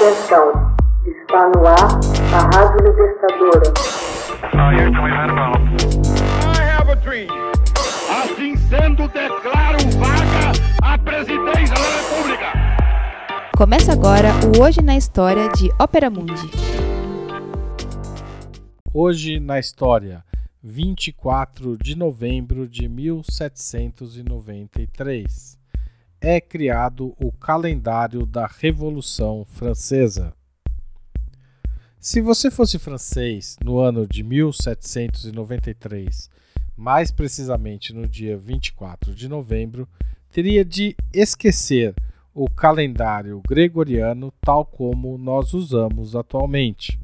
Atenção, está no ar a Rádio Libertadora. Assim sendo, declaro vaga a presidência da República. Começa agora o Hoje na História de Ópera Mundi. Hoje na História, 24 de novembro de 1793 é criado o calendário da Revolução Francesa. Se você fosse francês no ano de 1793, mais precisamente no dia 24 de novembro, teria de esquecer o calendário gregoriano tal como nós usamos atualmente.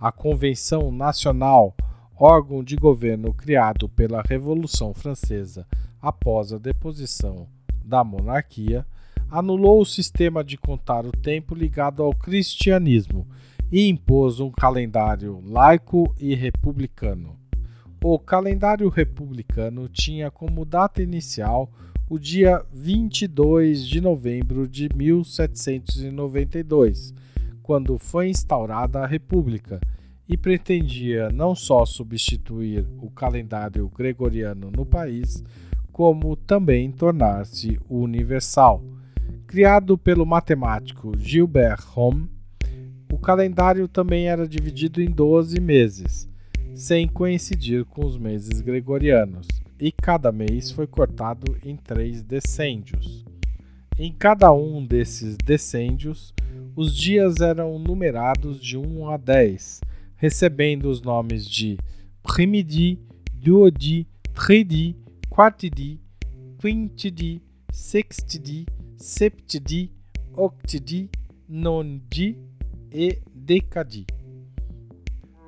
A Convenção Nacional, órgão de governo criado pela Revolução Francesa após a deposição da monarquia, anulou o sistema de contar o tempo ligado ao cristianismo e impôs um calendário laico e republicano. O calendário republicano tinha como data inicial o dia 22 de novembro de 1792, quando foi instaurada a República, e pretendia não só substituir o calendário gregoriano no país, como também tornar-se universal. Criado pelo matemático Gilbert Rome, o calendário também era dividido em 12 meses, sem coincidir com os meses gregorianos, e cada mês foi cortado em três decêndios. Em cada um desses decêndios, os dias eram numerados de 1 a 10, recebendo os nomes de primidi, duodi, tridi, quartidi, quintidi, sextidi, septidi, octidi, nondi e decadi.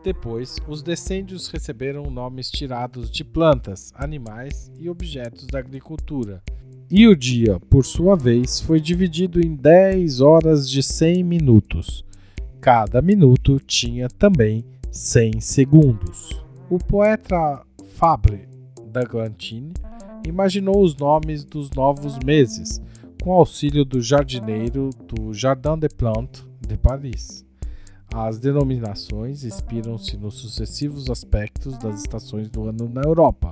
Depois, os descêndios receberam nomes tirados de plantas, animais e objetos da agricultura. E o dia, por sua vez, foi dividido em 10 horas de 100 minutos. Cada minuto tinha também 100 segundos. O poeta Fabre Glantine imaginou os nomes dos novos meses, com auxílio do jardineiro do Jardin des Plantes de Paris. As denominações inspiram-se nos sucessivos aspectos das estações do ano na Europa: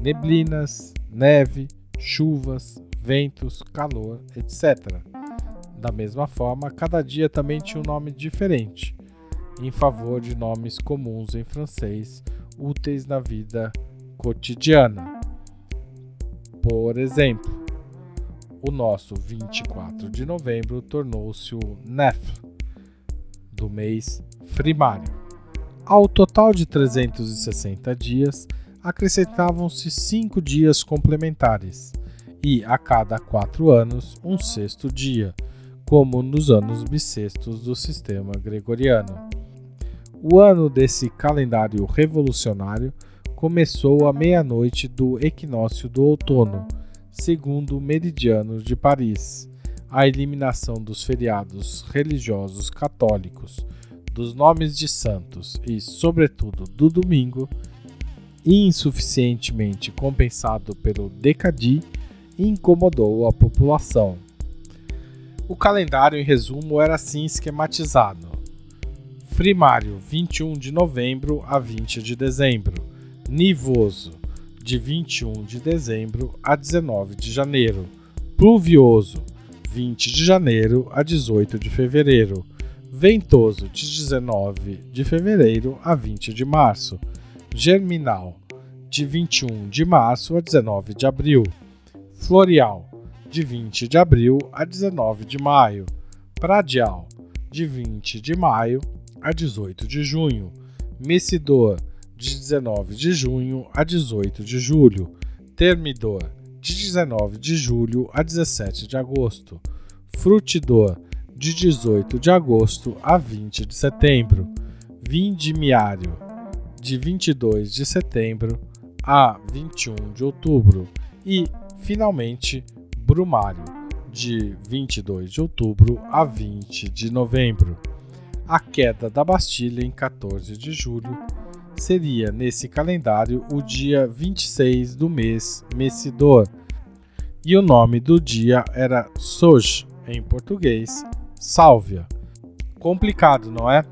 neblinas, neve, chuvas, ventos, calor, etc. Da mesma forma, cada dia também tinha um nome diferente, em favor de nomes comuns em francês, úteis na vida cotidiana. Por exemplo, o nosso 24 de novembro tornou-se o NEF do mês primário. Ao total de 360 dias, acrescentavam-se cinco dias complementares, e a cada quatro anos, um sexto dia, como nos anos bissextos do sistema gregoriano. O ano desse calendário revolucionário começou à meia-noite do equinócio do outono, segundo o meridiano de Paris. A eliminação dos feriados religiosos católicos, dos nomes de santos e, sobretudo, do domingo, insuficientemente compensado pelo decadi, incomodou a população. O calendário, em resumo, era assim esquematizado: primário, 21 de novembro a 20 de dezembro Nivoso, de 21 de dezembro a 19 de janeiro. Pluvioso, 20 de janeiro a 18 de fevereiro. Ventoso, de 19 de fevereiro a 20 de março. Germinal, de 21 de março a 19 de abril. Florial, de 20 de abril a 19 de maio. Pradial, de 20 de maio a 18 de junho. Messidor, de 19 de junho a 18 de julho. Termidor, de 19 de julho a 17 de agosto. Frutidor, de 18 de agosto a 20 de setembro. Vindimiário, de 22 de setembro a 21 de outubro. E, finalmente, Brumário, de 22 de outubro a 20 de novembro. A queda da Bastilha em 14 de julho seria nesse calendário o dia 26 do mês Messidor, e o nome do dia era Soj, em português, Sálvia. Complicado, não é?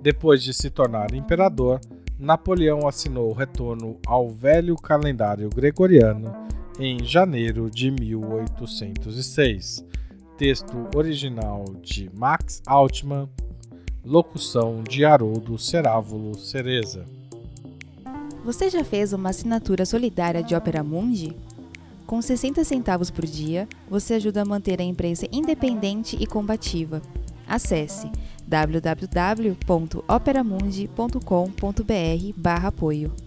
Depois de se tornar imperador, Napoleão assinou o retorno ao velho calendário gregoriano em janeiro de 1806. Texto original de Max Altman, locução de Haroldo Cerávulo Cereza. Você já fez uma assinatura solidária de Opera Mundi? Com 60 centavos por dia, você ajuda a manter a imprensa independente e combativa. Acesse www.operamundi.com.br/apoio.